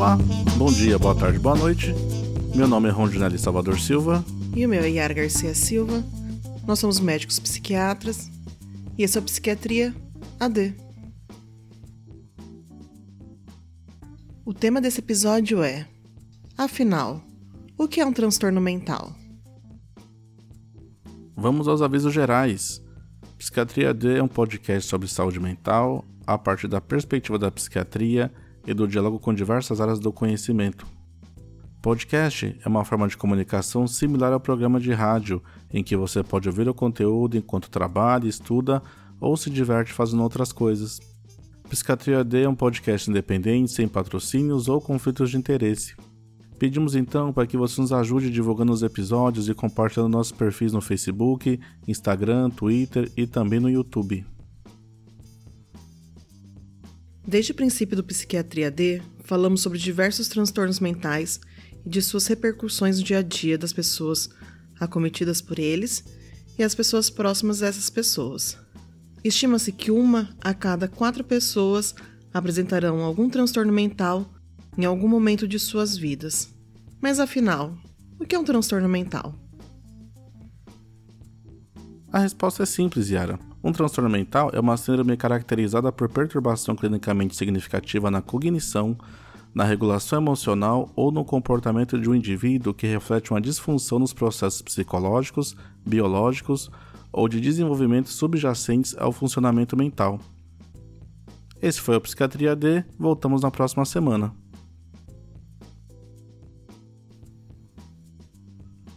Olá, bom dia, boa tarde, boa noite. Meu nome é Rondinelli Salvador Silva. E o meu é Yara Garcia Silva. Nós somos médicos psiquiatras e essa é Psiquiatria AD. O tema desse episódio é: Afinal, o que é um transtorno mental? Vamos aos avisos gerais. Psiquiatria AD é um podcast sobre saúde mental a partir da perspectiva da psiquiatria e do diálogo com diversas áreas do conhecimento. Podcast é uma forma de comunicação similar ao programa de rádio, em que você pode ouvir o conteúdo enquanto trabalha, estuda ou se diverte fazendo outras coisas. Psiquiatria D é um podcast independente, sem patrocínios ou conflitos de interesse. Pedimos então para que você nos ajude divulgando os episódios e compartilhando nossos perfis no Facebook, Instagram, Twitter e também no YouTube. Desde o princípio do Psiquiatria D, falamos sobre diversos transtornos mentais e de suas repercussões no dia a dia das pessoas acometidas por eles e as pessoas próximas dessas pessoas. Estima-se que uma a cada quatro pessoas apresentarão algum transtorno mental em algum momento de suas vidas. Mas afinal, o que é um transtorno mental? A resposta é simples, Yara. Um transtorno mental é uma síndrome caracterizada por perturbação clinicamente significativa na cognição, na regulação emocional ou no comportamento de um indivíduo que reflete uma disfunção nos processos psicológicos, biológicos ou de desenvolvimento subjacentes ao funcionamento mental. Esse foi o Psiquiatria D, voltamos na próxima semana.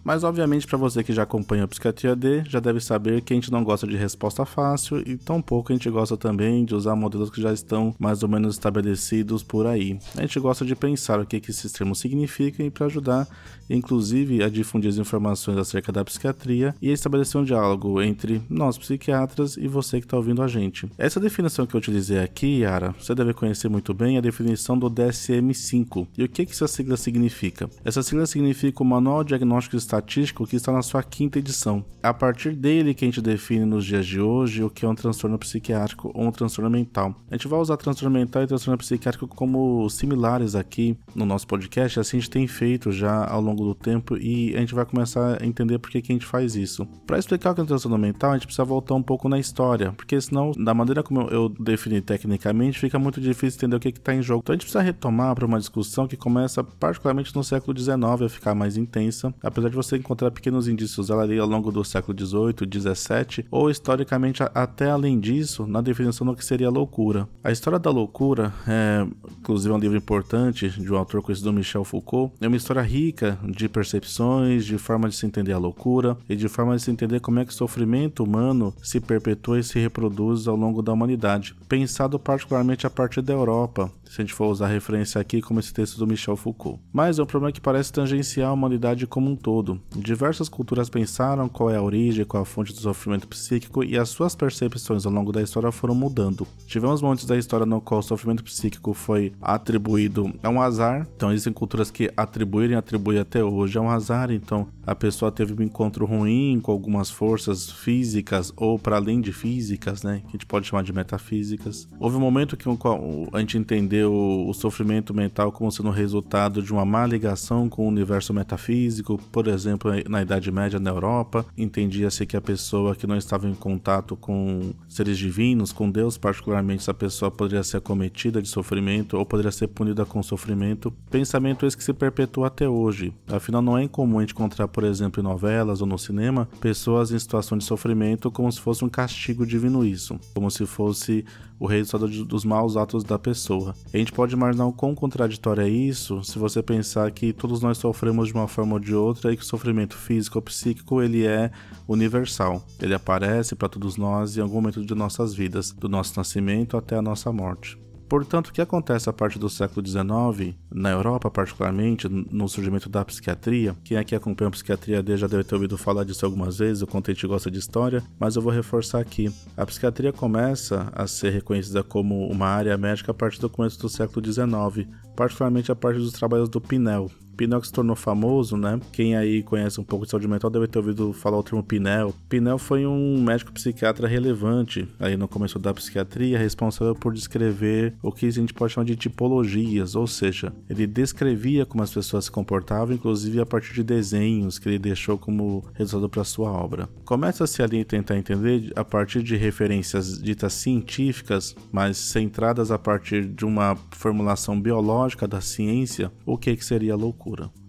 Mas obviamente para você que já acompanha a Psiquiatria D, já deve saber que a gente não gosta de resposta fácil e tampouco a gente gosta também de usar modelos que já estão mais ou menos estabelecidos por aí. A gente gosta de pensar o que, que esses termos significam e para ajudar, inclusive, a difundir as informações acerca da psiquiatria e estabelecer um diálogo entre nós psiquiatras e você que está ouvindo a gente. Essa definição que eu utilizei aqui, Yara, você deve conhecer muito bem a definição do DSM-5. E o que, que essa sigla significa? Essa sigla significa o Manual Diagnóstico estatístico que está na sua quinta edição. É a partir dele que a gente define nos dias de hoje o que é um transtorno psiquiátrico ou um transtorno mental. A gente vai usar transtorno mental e transtorno psiquiátrico como similares aqui no nosso podcast, assim a gente tem feito já ao longo do tempo e a gente vai começar a entender por que, que a gente faz isso. Para explicar o que é um transtorno mental, a gente precisa voltar um pouco na história, porque senão, da maneira como eu defini tecnicamente, fica muito difícil entender o que está em jogo. Então a gente precisa retomar para uma discussão que começa particularmente no século XIX a ficar mais intensa, apesar de você encontrar pequenos indícios dela ali ao longo do século XVIII, XVII, ou historicamente até além disso, na definição do que seria loucura. A história da loucura, é, inclusive é um livro importante de um autor conhecido Michel Foucault, é uma história rica de percepções, de forma de se entender a loucura e de forma de se entender como é que o sofrimento humano se perpetua e se reproduz ao longo da humanidade, pensado particularmente a partir da Europa, se a gente for usar referência aqui como esse texto do Michel Foucault. Mas é um problema que parece tangenciar a humanidade como um todo. Diversas culturas pensaram qual é a origem, qual é a fonte do sofrimento psíquico e as suas percepções ao longo da história foram mudando. Tivemos momentos da história no qual o sofrimento psíquico foi atribuído a um azar, então existem culturas que atribuíram e atribuem até hoje a um azar, então a pessoa teve um encontro ruim com algumas forças físicas ou para além de físicas, né, que a gente pode chamar de metafísicas. Houve um momento que a gente entendeu o sofrimento mental como sendo resultado de uma má ligação com o universo metafísico, por exemplo, na Idade Média na Europa, entendia-se que a pessoa que não estava em contato com seres divinos, com Deus particularmente, essa pessoa poderia ser acometida de sofrimento ou poderia ser punida com sofrimento. Pensamento esse que se perpetua até hoje. Afinal, não é incomum a gente encontrar, por exemplo, em novelas ou no cinema, pessoas em situação de sofrimento como se fosse um castigo divino isso, como se fosse o resultado dos maus atos da pessoa. A gente pode imaginar o quão contraditório é isso se você pensar que todos nós sofremos de uma forma ou de outra e que o sofrimento físico ou psíquico ele é universal. Ele aparece para todos nós em algum momento de nossas vidas, do nosso nascimento até a nossa morte. Portanto, o que acontece a partir do século XIX, na Europa particularmente, no surgimento da psiquiatria, quem aqui acompanha a psiquiatria D já deve ter ouvido falar disso algumas vezes, o contente gosta de história, mas eu vou reforçar aqui. A psiquiatria começa a ser reconhecida como uma área médica a partir do começo do século XIX, particularmente a partir dos trabalhos do Pinel. Pinel que se tornou famoso, né? Quem aí conhece um pouco de saúde mental deve ter ouvido falar o termo Pinel. Pinel foi um médico psiquiatra relevante aí no começo da psiquiatria, responsável por descrever o que a gente pode chamar de tipologias, ou seja, ele descrevia como as pessoas se comportavam, inclusive a partir de desenhos que ele deixou como resultado para sua obra. Começa-se ali a tentar entender a partir de referências ditas científicas, mas centradas a partir de uma formulação biológica da ciência, o que, que seria loucura.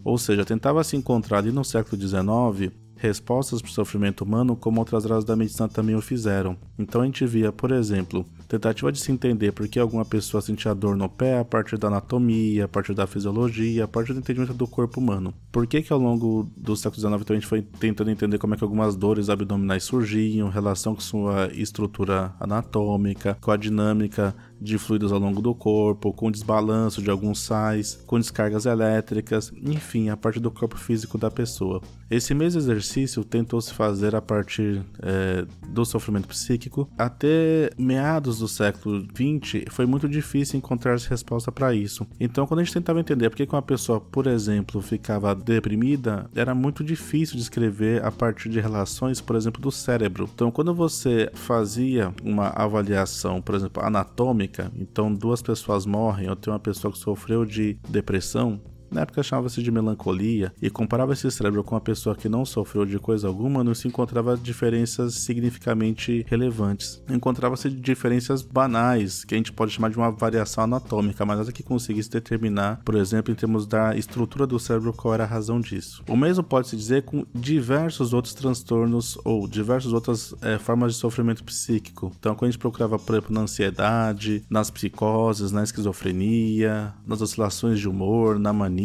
Ou seja, tentava se encontrar ali no século XIX respostas para o sofrimento humano como outras áreas da medicina também o fizeram. Então a gente via, por exemplo, tentativa de se entender por que alguma pessoa sentia dor no pé a partir da anatomia, a partir da fisiologia, a partir do entendimento do corpo humano. Por que que ao longo do século XIX então, a gente foi tentando entender como é que algumas dores abdominais surgiam, relação com sua estrutura anatômica, com a dinâmica de fluidos ao longo do corpo, com desbalanço de alguns sais, com descargas elétricas, enfim, a parte do corpo físico da pessoa. Esse mesmo exercício tentou se fazer a partir é, do sofrimento psíquico. Até meados do século XX foi muito difícil encontrar resposta para isso. Então, quando a gente tentava entender por que uma pessoa, por exemplo, ficava deprimida, era muito difícil descrever a partir de relações, por exemplo, do cérebro. Então, quando você fazia uma avaliação, por exemplo, anatômica, então duas pessoas morrem, ou tem uma pessoa que sofreu de depressão, na época chamava-se de melancolia, e comparava esse cérebro com uma pessoa que não sofreu de coisa alguma, não se encontrava diferenças significativamente relevantes. Encontrava-se diferenças banais, que a gente pode chamar de uma variação anatômica, mas nada que conseguisse determinar, por exemplo, em termos da estrutura do cérebro, qual era a razão disso. O mesmo pode-se dizer com diversos outros transtornos ou diversas outras é, formas de sofrimento psíquico. Então, quando a gente procurava, por exemplo, na ansiedade, nas psicoses, na esquizofrenia, nas oscilações de humor, na mania,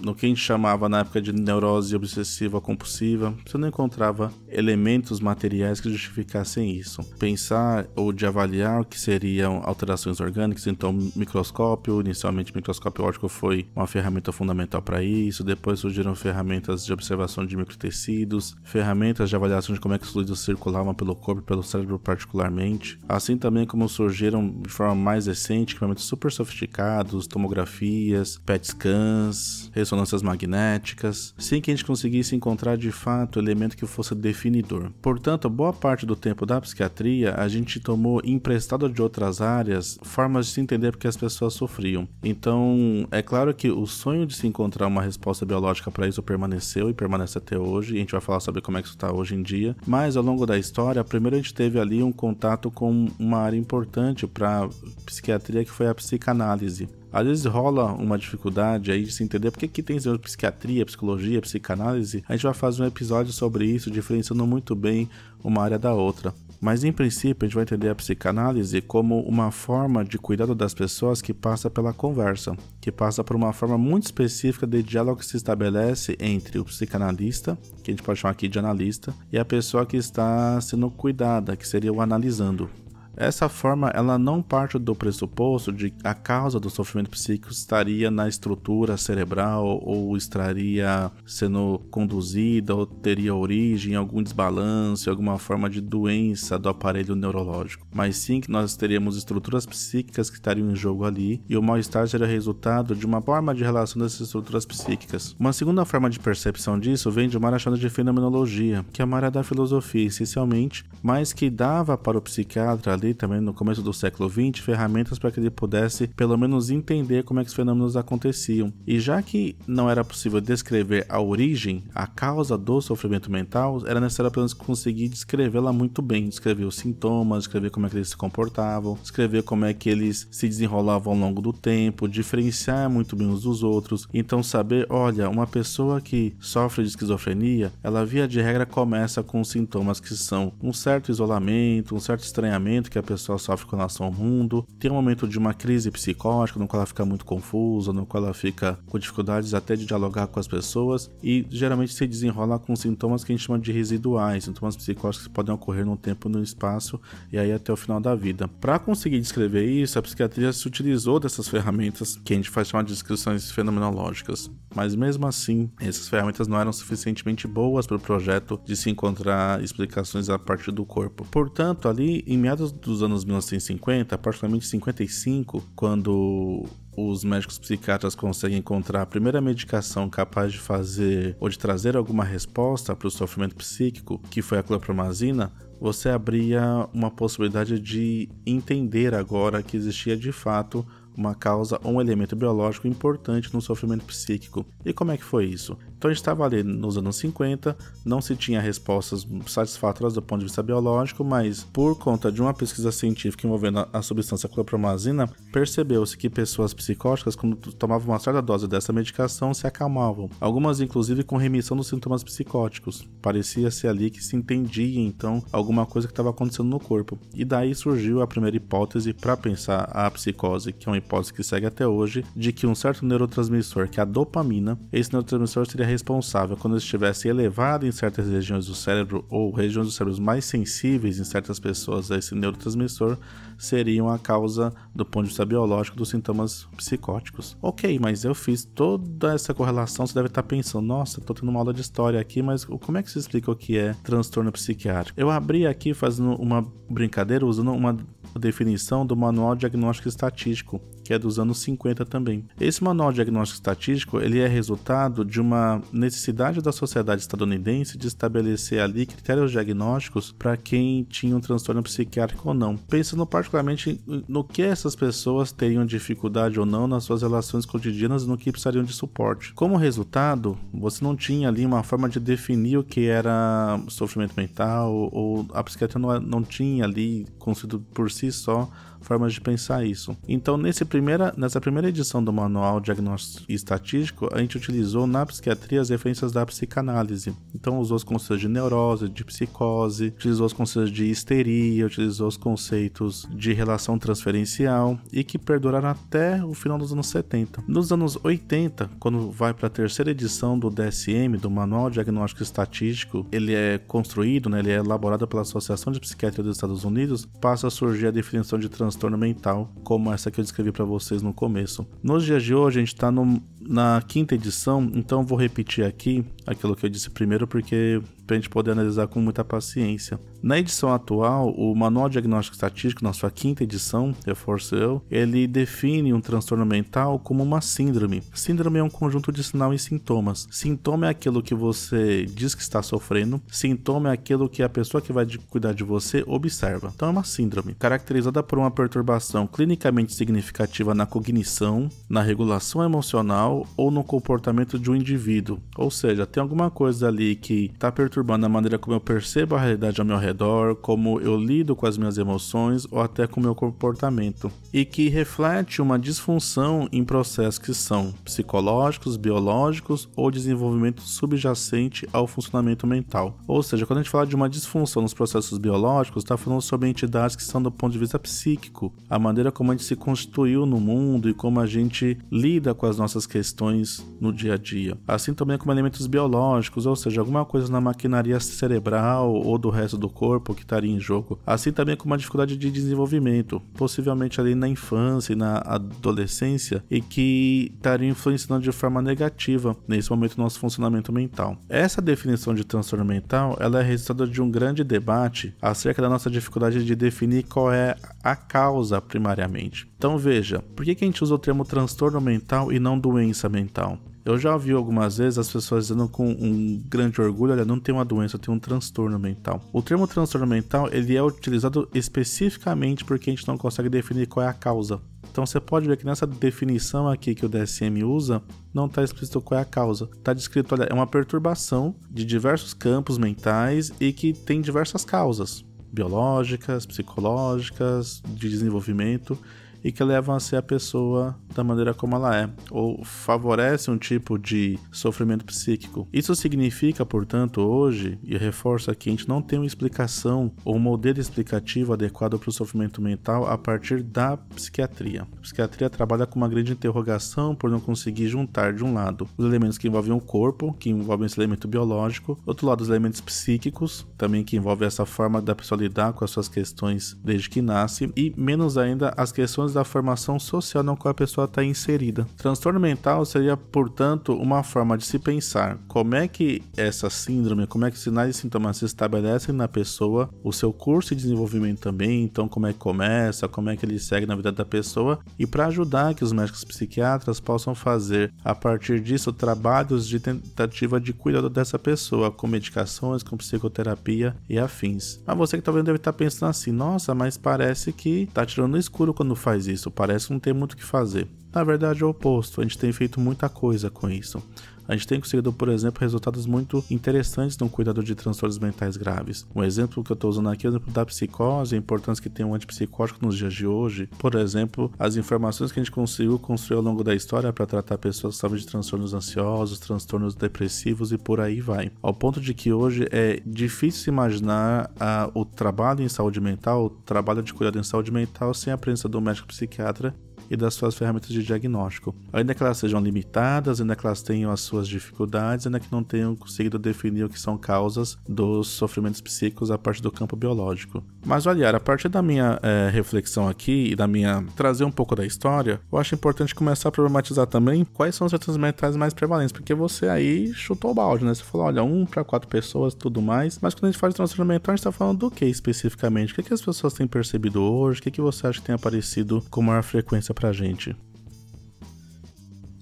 no que a gente chamava na época de neurose obsessiva compulsiva, você não encontrava elementos materiais que justificassem isso. Pensar ou de avaliar o que seriam alterações orgânicas, então microscópio, inicialmente microscópio óptico foi uma ferramenta fundamental para isso, depois surgiram ferramentas de observação de microtecidos, ferramentas de avaliação de como é que os fluidos circulavam pelo corpo e pelo cérebro particularmente, assim também como surgiram de forma mais recente equipamentos super sofisticados, tomografias, PET scans, ressonâncias magnéticas, sem que a gente conseguisse encontrar de fato elemento que fosse definidor. Portanto, boa parte do tempo da psiquiatria a gente tomou emprestado de outras áreas formas de se entender porque as pessoas sofriam. Então, é claro que o sonho de se encontrar uma resposta biológica para isso permaneceu e permanece até hoje, e a gente vai falar sobre como é que isso está hoje em dia, mas ao longo da história, primeiro a gente teve ali um contato com uma área importante para psiquiatria que foi a psicanálise. Às vezes rola uma dificuldade aí de se entender porque que tem psiquiatria, psicologia, psicanálise. A gente vai fazer um episódio sobre isso, diferenciando muito bem uma área da outra. Mas em princípio, a gente vai entender a psicanálise como uma forma de cuidado das pessoas que passa pela conversa, que passa por uma forma muito específica de diálogo que se estabelece entre o psicanalista, que a gente pode chamar aqui de analista, e a pessoa que está sendo cuidada, que seria o analisando. Essa forma ela não parte do pressuposto de a causa do sofrimento psíquico estaria na estrutura cerebral ou estaria sendo conduzida ou teria origem em algum desbalance, alguma forma de doença do aparelho neurológico, mas sim que nós teríamos estruturas psíquicas que estariam em jogo ali e o mal-estar seria resultado de uma forma de relação dessas estruturas psíquicas. Uma segunda forma de percepção disso vem de uma área chamada de fenomenologia, que é uma área da filosofia essencialmente, mas que dava para o psiquiatra ali também no começo do século XX ferramentas para que ele pudesse pelo menos entender como é que os fenômenos aconteciam. E já que não era possível descrever a origem, a causa do sofrimento mental, era necessário apenas conseguir descrevê-la muito bem, descrever os sintomas, descrever como é que eles se comportavam, descrever como é que eles se desenrolavam ao longo do tempo, diferenciar muito bem uns dos outros. Então saber, olha, uma pessoa que sofre de esquizofrenia, ela via de regra começa com sintomas que são um certo isolamento, um certo estranhamento que a pessoa sofre com relação ao mundo, tem um momento de uma crise psicótica, no qual ela fica muito confusa, no qual ela fica com dificuldades até de dialogar com as pessoas e geralmente se desenrola com sintomas que a gente chama de residuais, sintomas psicóticos que podem ocorrer no tempo no espaço e aí até o final da vida. Para conseguir descrever isso, a psiquiatria se utilizou dessas ferramentas que a gente faz chamar de descrições fenomenológicas, mas mesmo assim, essas ferramentas não eram suficientemente boas para o projeto de se encontrar explicações a partir do corpo. Portanto, ali em meados dos anos 1950, particularmente 55, quando os médicos psiquiatras conseguem encontrar a primeira medicação capaz de fazer ou de trazer alguma resposta para o sofrimento psíquico, que foi a clorpromazina, você abria uma possibilidade de entender agora que existia de fato uma causa ou um elemento biológico importante no sofrimento psíquico. E como é que foi isso? Então a gente estava ali nos anos 50, não se tinha respostas satisfatórias do ponto de vista biológico, mas por conta de uma pesquisa científica envolvendo a substância clorpromazina, percebeu-se que pessoas psicóticas, quando tomavam uma certa dose dessa medicação, se acalmavam. Algumas, inclusive, com remissão dos sintomas psicóticos. Parecia-se ali que se entendia, então, alguma coisa que estava acontecendo no corpo. E daí surgiu a primeira hipótese para pensar a psicose, que é uma hipótese que segue até hoje, de que um certo neurotransmissor, que é a dopamina, esse neurotransmissor seria responsável quando estivesse elevado em certas regiões do cérebro ou regiões do cérebro mais sensíveis em certas pessoas a esse neurotransmissor, seriam a causa do ponto de vista biológico dos sintomas psicóticos. Ok, mas eu fiz toda essa correlação, você deve estar pensando, nossa, estou tendo uma aula de história aqui, mas como é que se explica o que é transtorno psiquiátrico? Eu abri aqui fazendo uma brincadeira, usando uma definição do Manual Diagnóstico Estatístico, que é dos anos 50 também. Esse Manual Diagnóstico Estatístico ele é resultado de uma necessidade da sociedade estadunidense de estabelecer ali critérios diagnósticos para quem tinha um transtorno psiquiátrico ou não, pensando particularmente no que essas pessoas teriam dificuldade ou não nas suas relações cotidianas e no que precisariam de suporte. Como resultado, você não tinha ali uma forma de definir o que era sofrimento mental ou a psiquiatria não, não tinha ali construído por si só formas de pensar isso. Então, nesse primeira, nessa primeira edição do Manual Diagnóstico Estatístico, a gente utilizou na psiquiatria as referências da psicanálise. Então, usou os conceitos de neurose, de psicose, utilizou os conceitos de histeria, utilizou os conceitos de relação transferencial e que perduraram até o final dos anos 70. Nos anos 80, quando vai para a terceira edição do DSM, do Manual Diagnóstico Estatístico, ele é construído, né, ele é elaborado pela Associação de Psiquiatria dos Estados Unidos, passa a surgir a definição de transtorno transtorno mental, como essa que eu descrevi para vocês no começo. Nos dias de hoje, a gente está na quinta edição, então vou repetir aqui aquilo que eu disse primeiro, porque para a gente poder analisar com muita paciência. Na edição atual, o Manual Diagnóstico Estatístico, na sua quinta edição, reforço eu, ele define um transtorno mental como uma síndrome. Síndrome é um conjunto de sinal e sintomas. Sintoma é aquilo que você diz que está sofrendo, sintoma é aquilo que a pessoa que vai cuidar de você observa. Então é uma síndrome, caracterizada por uma perturbação clinicamente significativa na cognição, na regulação emocional ou no comportamento de um indivíduo. Ou seja, tem alguma coisa ali que está perturbando a maneira como eu percebo a realidade ao meu redor, como eu lido com as minhas emoções ou até com o meu comportamento, e que reflete uma disfunção em processos que são psicológicos, biológicos ou desenvolvimento subjacente ao funcionamento mental. Ou seja, quando a gente fala de uma disfunção nos processos biológicos, está falando sobre entidades que são do ponto de vista psíquico a maneira como a gente se constituiu no mundo e como a gente lida com as nossas questões no dia a dia. Assim também como elementos biológicos, ou seja, alguma coisa na maquinaria cerebral ou do resto do corpo que estaria em jogo. Assim também como uma dificuldade de desenvolvimento, possivelmente ali na infância e na adolescência, e que estaria influenciando de forma negativa nesse momento nosso funcionamento mental. Essa definição de transtorno mental, ela é resultado de um grande debate acerca da nossa dificuldade de definir qual é a causa primariamente. Então veja, por que, que a gente usa o termo transtorno mental e não doença mental? Eu já ouvi algumas vezes as pessoas dizendo com um grande orgulho, olha, não tem uma doença, tenho um transtorno mental. O termo transtorno mental, ele é utilizado especificamente porque a gente não consegue definir qual é a causa. Então você pode ver que nessa definição aqui que o DSM usa, não está explícito qual é a causa. Está descrito, olha, é uma perturbação de diversos campos mentais e que tem diversas causas biológicas, psicológicas, de desenvolvimento e que levam a ser a pessoa da maneira como ela é, ou favorece um tipo de sofrimento psíquico. Isso significa, portanto, hoje, e reforço aqui, a gente não tem uma explicação ou um modelo explicativo adequado para o sofrimento mental a partir da psiquiatria. A psiquiatria trabalha com uma grande interrogação por não conseguir juntar, de um lado, os elementos que envolvem o corpo, que envolvem esse elemento biológico, outro lado, os elementos psíquicos, também que envolvem essa forma da pessoa lidar com as suas questões desde que nasce, e menos ainda as questões da formação social na qual a pessoa está inserida. Transtorno mental seria, portanto, uma forma de se pensar como é que essa síndrome, como é que sinais e sintomas se estabelecem na pessoa, o seu curso de desenvolvimento também, então como é que começa, como é que ele segue na vida da pessoa, e para ajudar que os médicos psiquiatras possam fazer a partir disso trabalhos de tentativa de cuidado dessa pessoa, com medicações, com psicoterapia e afins. Mas você que talvez deve estar pensando assim, nossa, mas parece que tá tirando no escuro quando faz isso, parece não tem muito o que fazer. Na verdade é o oposto, a gente tem feito muita coisa com isso a gente tem conseguido, por exemplo, resultados muito interessantes no cuidado de transtornos mentais graves. Um exemplo que eu estou usando aqui é o exemplo da psicose, a importância que tem um antipsicótico nos dias de hoje. Por exemplo, as informações que a gente conseguiu construir ao longo da história para tratar pessoas que sofrem de transtornos ansiosos, transtornos depressivos e por aí vai. Ao ponto de que hoje é difícil imaginar ah, o trabalho em saúde mental, o trabalho de cuidado em saúde mental sem a presença do médico psiquiatra e das suas ferramentas de diagnóstico. Ainda que elas sejam limitadas, ainda que elas tenham as suas dificuldades, ainda que não tenham conseguido definir o que são causas dos sofrimentos psíquicos a partir do campo biológico. Mas olhar, a partir da minha é, reflexão aqui e da minha trazer um pouco da história, eu acho importante começar a problematizar também quais são os transtornos mentais mais prevalentes, porque você aí chutou o balde, né? Você falou, olha, um para quatro pessoas, tudo mais. Mas quando a gente fala de transtorno mental, a gente está falando do que especificamente? O que, que as pessoas têm percebido hoje? O que, que você acha que tem aparecido com maior frequência pra gente?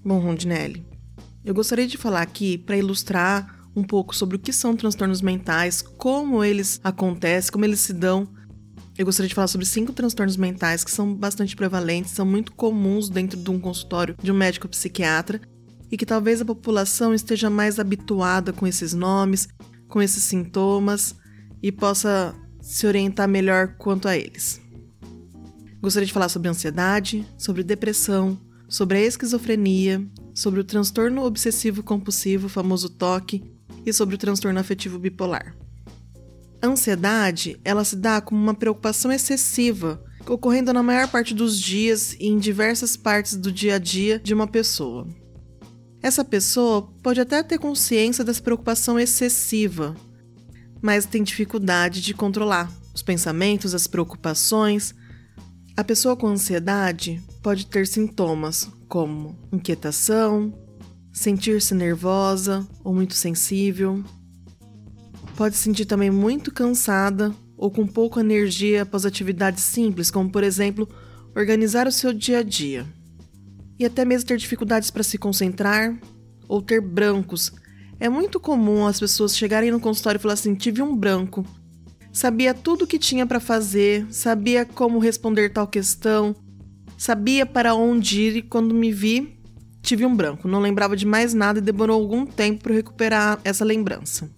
Bom, Rondinelli, eu gostaria de falar aqui para ilustrar um pouco sobre o que são transtornos mentais, como eles acontecem, como eles se dão. Eu gostaria de falar sobre cinco transtornos mentais que são bastante prevalentes, são muito comuns dentro de um consultório de um médico psiquiatra e que talvez a população esteja mais habituada com esses nomes, com esses sintomas e possa se orientar melhor quanto a eles. Gostaria de falar sobre ansiedade, sobre depressão, sobre a esquizofrenia, sobre o transtorno obsessivo compulsivo, famoso TOC, e sobre o transtorno afetivo bipolar. A ansiedade, ela se dá como uma preocupação excessiva, ocorrendo na maior parte dos dias e em diversas partes do dia a dia de uma pessoa. Essa pessoa pode até ter consciência dessa preocupação excessiva, mas tem dificuldade de controlar os pensamentos, as preocupações, a pessoa com ansiedade pode ter sintomas como inquietação, sentir-se nervosa ou muito sensível. Pode se sentir também muito cansada ou com pouca energia após atividades simples, como por exemplo, organizar o seu dia a dia. E até mesmo ter dificuldades para se concentrar ou ter brancos. É muito comum as pessoas chegarem no consultório e falar assim: tive um branco sabia tudo o que tinha para fazer, sabia como responder tal questão, sabia para onde ir e quando me vi, tive um branco, não lembrava de mais nada e demorou algum tempo para recuperar essa lembrança.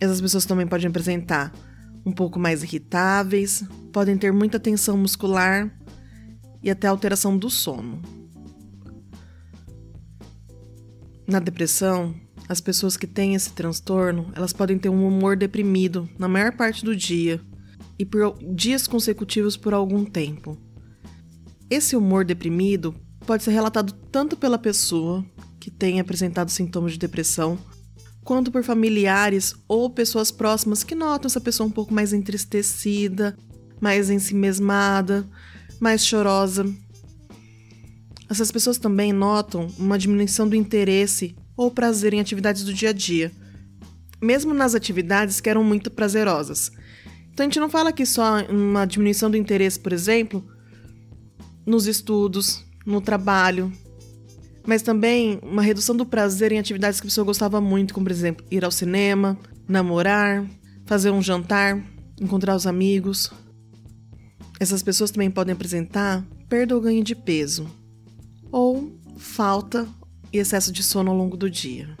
Essas pessoas também podem apresentar um pouco mais irritáveis, podem ter muita tensão muscular e até alteração do sono. Na depressão, as pessoas que têm esse transtorno, elas podem ter um humor deprimido na maior parte do dia e por dias consecutivos por algum tempo. Esse humor deprimido pode ser relatado tanto pela pessoa que tem apresentado sintomas de depressão, quanto por familiares ou pessoas próximas que notam essa pessoa um pouco mais entristecida, mais ensimesmada, mais chorosa. Essas pessoas também notam uma diminuição do interesse ou prazer em atividades do dia a dia, mesmo nas atividades que eram muito prazerosas. Então a gente não fala aqui só uma diminuição do interesse, por exemplo, nos estudos, no trabalho, mas também uma redução do prazer em atividades que a pessoa gostava muito, como por exemplo, ir ao cinema, namorar, fazer um jantar, encontrar os amigos. Essas pessoas também podem apresentar perda ou ganho de peso, ou falta e excesso de sono ao longo do dia.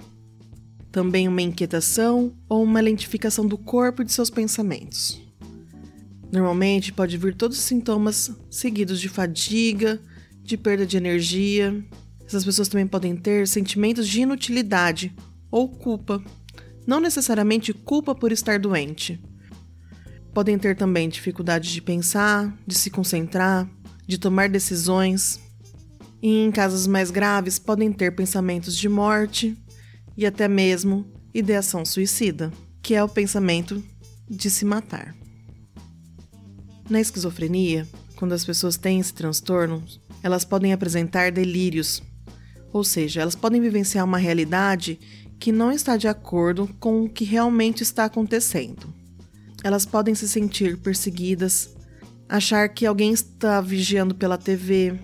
Também uma inquietação ou uma lentificação do corpo e de seus pensamentos. Normalmente pode vir todos os sintomas seguidos de fadiga, de perda de energia. Essas pessoas também podem ter sentimentos de inutilidade ou culpa, não necessariamente culpa por estar doente. Podem ter também dificuldade de pensar, de se concentrar, de tomar decisões, e em casos mais graves podem ter pensamentos de morte e até mesmo ideação suicida, que é o pensamento de se matar. Na esquizofrenia, quando as pessoas têm esse transtorno, elas podem apresentar delírios, ou seja, elas podem vivenciar uma realidade que não está de acordo com o que realmente está acontecendo. Elas podem se sentir perseguidas, achar que alguém está vigiando pela TV,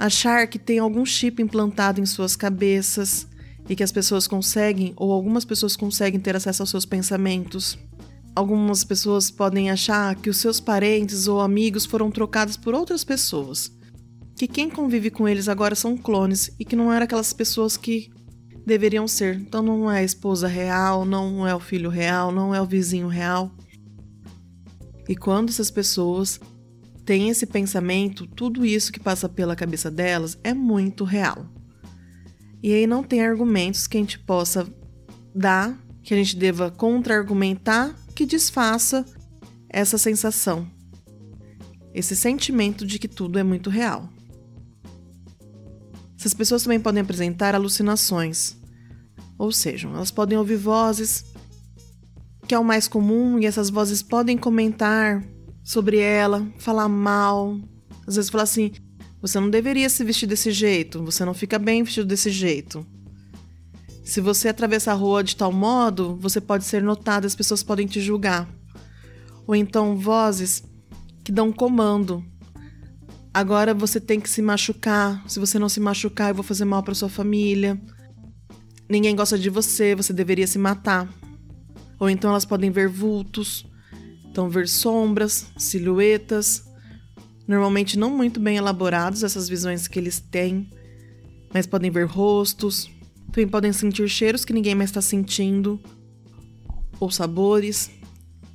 achar que tem algum chip implantado em suas cabeças e que as pessoas conseguem, ou algumas pessoas conseguem ter acesso aos seus pensamentos. Algumas pessoas podem achar que os seus parentes ou amigos foram trocados por outras pessoas, que quem convive com eles agora são clones e que não eram aquelas pessoas que deveriam ser. Então não é a esposa real, não é o filho real, não é o vizinho real. E quando essas pessoas têm esse pensamento, tudo isso que passa pela cabeça delas é muito real. E aí não tem argumentos que a gente possa dar, que a gente deva contra-argumentar, que desfaça essa sensação, esse sentimento de que tudo é muito real. Essas pessoas também podem apresentar alucinações, ou seja, elas podem ouvir vozes, que é o mais comum, e essas vozes podem comentar sobre ela, falar mal, às vezes falar assim: você não deveria se vestir desse jeito, você não fica bem vestido desse jeito. Se você atravessa a rua de tal modo, você pode ser notado, as pessoas podem te julgar. Ou então vozes que dão comando. Agora você tem que se machucar. Se você não se machucar, eu vou fazer mal para sua família ninguém gosta de você, você deveria se matar. Ou então elas podem ver vultos, então ver sombras, silhuetas, normalmente não muito bem elaborados essas visões que eles têm, mas podem ver rostos, também podem sentir cheiros que ninguém mais está sentindo, ou sabores,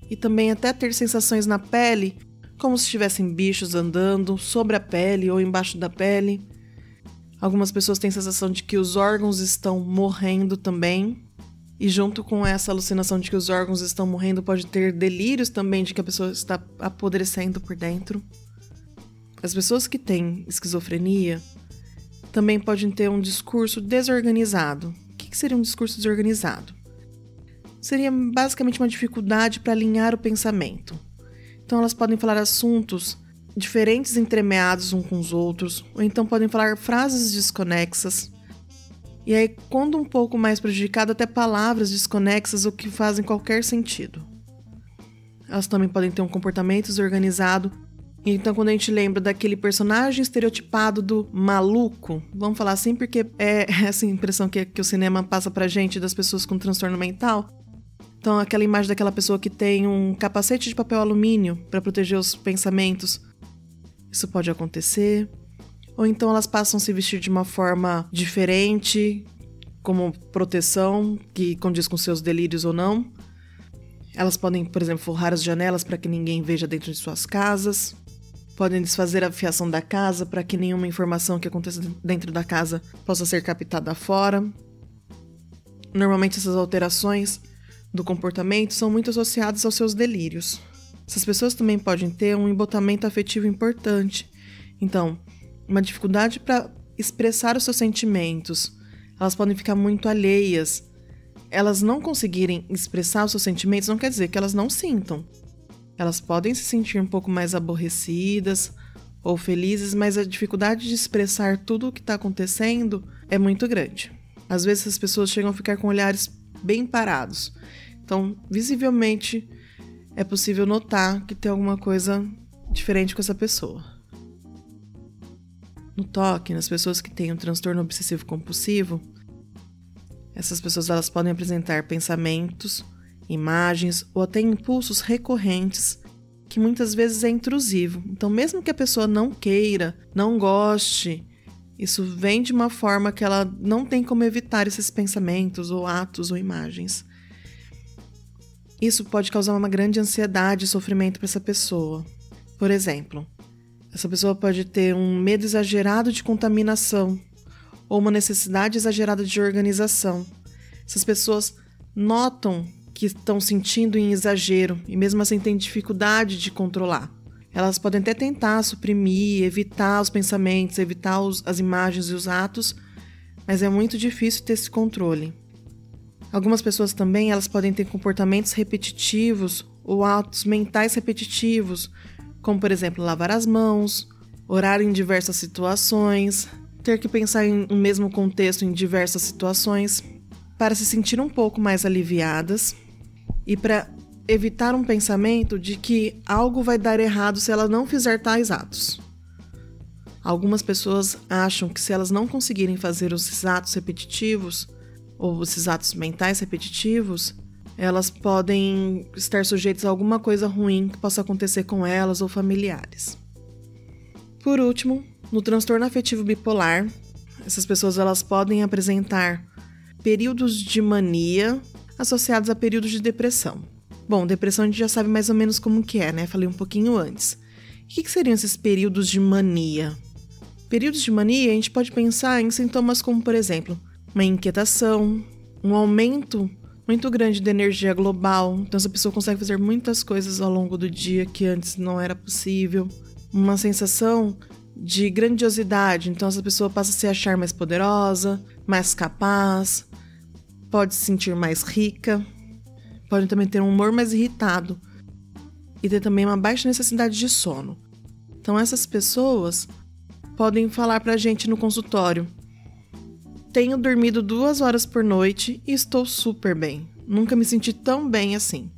e também até ter sensações na pele, como se tivessem bichos andando sobre a pele ou embaixo da pele. Algumas pessoas têm sensação de que os órgãos estão morrendo também. E junto com essa alucinação de que os órgãos estão morrendo, pode ter delírios também de que a pessoa está apodrecendo por dentro. As pessoas que têm esquizofrenia também podem ter um discurso desorganizado. O que seria um discurso desorganizado? Seria basicamente uma dificuldade para alinhar o pensamento. Então, elas podem falar assuntos diferentes entremeados uns com os outros, ou então podem falar frases desconexas. E aí, quando um pouco mais prejudicado, até palavras desconexas ou que fazem qualquer sentido. Elas também podem ter um comportamento desorganizado. Então, quando a gente lembra daquele personagem estereotipado do maluco, vamos falar assim porque é essa impressão que, que o cinema passa pra gente das pessoas com transtorno mental. Então, aquela imagem daquela pessoa que tem um capacete de papel alumínio para proteger os pensamentos, isso pode acontecer. Ou então elas passam a se vestir de uma forma diferente, como proteção, que condiz com seus delírios ou não. Elas podem, por exemplo, forrar as janelas para que ninguém veja dentro de suas casas. Podem desfazer a fiação da casa para que nenhuma informação que aconteça dentro da casa possa ser captada fora. Normalmente, essas alterações do comportamento são muito associadas aos seus delírios. Essas pessoas também podem ter um embotamento afetivo importante. Então, uma dificuldade para expressar os seus sentimentos. Elas podem ficar muito alheias. Elas não conseguirem expressar os seus sentimentos não quer dizer que elas não sintam. Elas podem se sentir um pouco mais aborrecidas ou felizes, mas a dificuldade de expressar tudo o que está acontecendo é muito grande. Às vezes as pessoas chegam a ficar com olhares bem parados. Então, visivelmente, é possível notar que tem alguma coisa diferente com essa pessoa. No toque, nas pessoas que têm um transtorno obsessivo compulsivo, essas pessoas elas podem apresentar pensamentos, imagens ou até impulsos recorrentes que muitas vezes é intrusivo. Então, mesmo que a pessoa não queira, não goste, isso vem de uma forma que ela não tem como evitar esses pensamentos ou atos ou imagens. Isso pode causar uma grande ansiedade e sofrimento para essa pessoa. Por exemplo, essa pessoa pode ter um medo exagerado de contaminação ou uma necessidade exagerada de organização. Essas pessoas notam que estão sentindo em exagero e mesmo assim têm dificuldade de controlar. Elas podem até tentar suprimir, evitar os pensamentos, evitar os, as imagens e os atos, mas é muito difícil ter esse controle. Algumas pessoas também elas podem ter comportamentos repetitivos ou atos mentais repetitivos, como por exemplo lavar as mãos, orar em diversas situações, ter que pensar em um mesmo contexto em diversas situações, para se sentir um pouco mais aliviadas e para evitar um pensamento de que algo vai dar errado se ela não fizer tais atos. Algumas pessoas acham que se elas não conseguirem fazer esses atos repetitivos, ou esses atos mentais repetitivos, elas podem estar sujeitas a alguma coisa ruim que possa acontecer com elas ou familiares. Por último, no transtorno afetivo bipolar, essas pessoas elas podem apresentar períodos de mania associados a períodos de depressão. Bom, depressão a gente já sabe mais ou menos como que é, né? Falei um pouquinho antes. O que, que seriam esses períodos de mania? Períodos de mania, a gente pode pensar em sintomas como, por exemplo, uma inquietação, um aumento muito grande de energia global. Então, essa pessoa consegue fazer muitas coisas ao longo do dia que antes não era possível. Uma sensação de grandiosidade. Então, essa pessoa passa a se achar mais poderosa, mais capaz, pode se sentir mais rica, pode também ter um humor mais irritado e ter também uma baixa necessidade de sono. Então, essas pessoas podem falar pra gente no consultório: Tenho dormido duas horas por noite e estou super bem. Nunca me senti tão bem assim.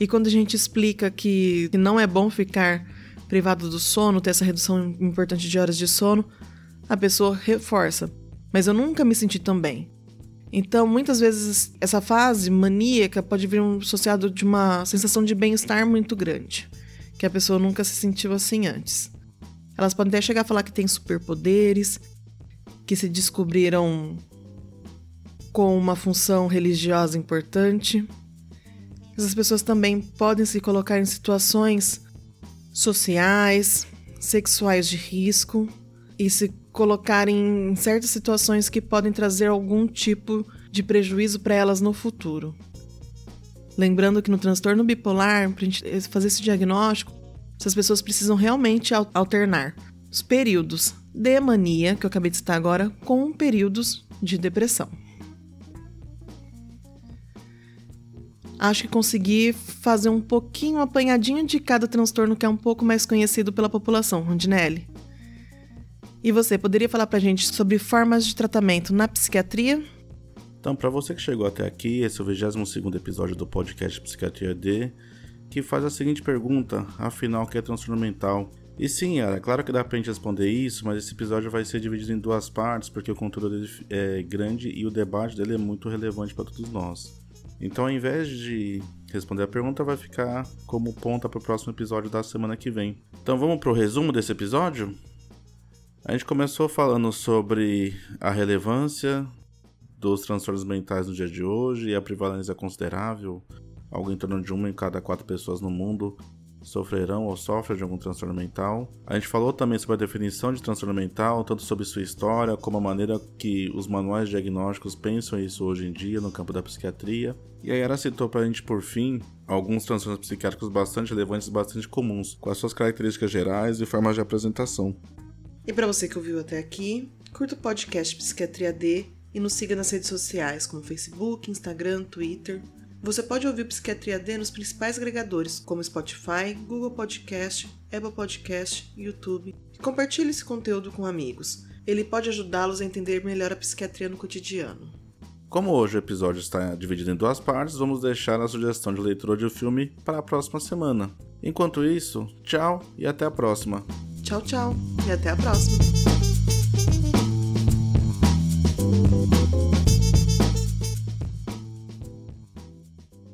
E quando a gente explica que não é bom ficar privado do sono, ter essa redução importante de horas de sono, a pessoa reforça. Mas eu nunca me senti tão bem. Então, muitas vezes, essa fase maníaca pode vir associado de uma sensação de bem-estar muito grande, que a pessoa nunca se sentiu assim antes. Elas podem até chegar a falar que têm superpoderes, que se descobriram com uma função religiosa importante. Essas pessoas também podem se colocar em situações sociais, sexuais de risco e se colocarem em certas situações que podem trazer algum tipo de prejuízo para elas no futuro. Lembrando que no transtorno bipolar, para a gente fazer esse diagnóstico, essas pessoas precisam realmente alternar os períodos de mania, que eu acabei de citar agora, com períodos de depressão. Acho que consegui fazer um pouquinho, um apanhadinho de cada transtorno que é um pouco mais conhecido pela população, Rondinelli. E você poderia falar pra gente sobre formas de tratamento na psiquiatria? Então, para você que chegou até aqui, esse é o 22 episódio do podcast Psiquiatria D que faz a seguinte pergunta: afinal, o que é transtorno mental? E sim, é claro que dá pra gente responder isso, mas esse episódio vai ser dividido em duas partes, porque o conteúdo dele é grande e o debate dele é muito relevante para todos nós. Então, ao invés de responder a pergunta, vai ficar como ponta para o próximo episódio da semana que vem. Então, vamos pro resumo desse episódio? A gente começou falando sobre a relevância dos transtornos mentais no dia de hoje e a prevalência considerável algo em torno de uma em cada quatro pessoas no mundo sofrerão ou sofrem de algum transtorno mental. A gente falou também sobre a definição de transtorno mental, tanto sobre sua história, como a maneira que os manuais diagnósticos pensam isso hoje em dia no campo da psiquiatria. E aí ela citou para a gente, por fim, alguns transtornos psiquiátricos bastante relevantes e bastante comuns, com as suas características gerais e formas de apresentação. E para você que ouviu até aqui, curta o podcast Psiquiatria D e nos siga nas redes sociais como Facebook, Instagram, Twitter. Você pode ouvir Psiquiatria D nos principais agregadores, como Spotify, Google Podcast, Apple Podcast e YouTube. compartilhe esse conteúdo com amigos. Ele pode ajudá-los a entender melhor a psiquiatria no cotidiano. Como hoje o episódio está dividido em duas partes, vamos deixar a sugestão de leitura de filme para a próxima semana. Enquanto isso, tchau e até a próxima. Tchau, tchau e até a próxima.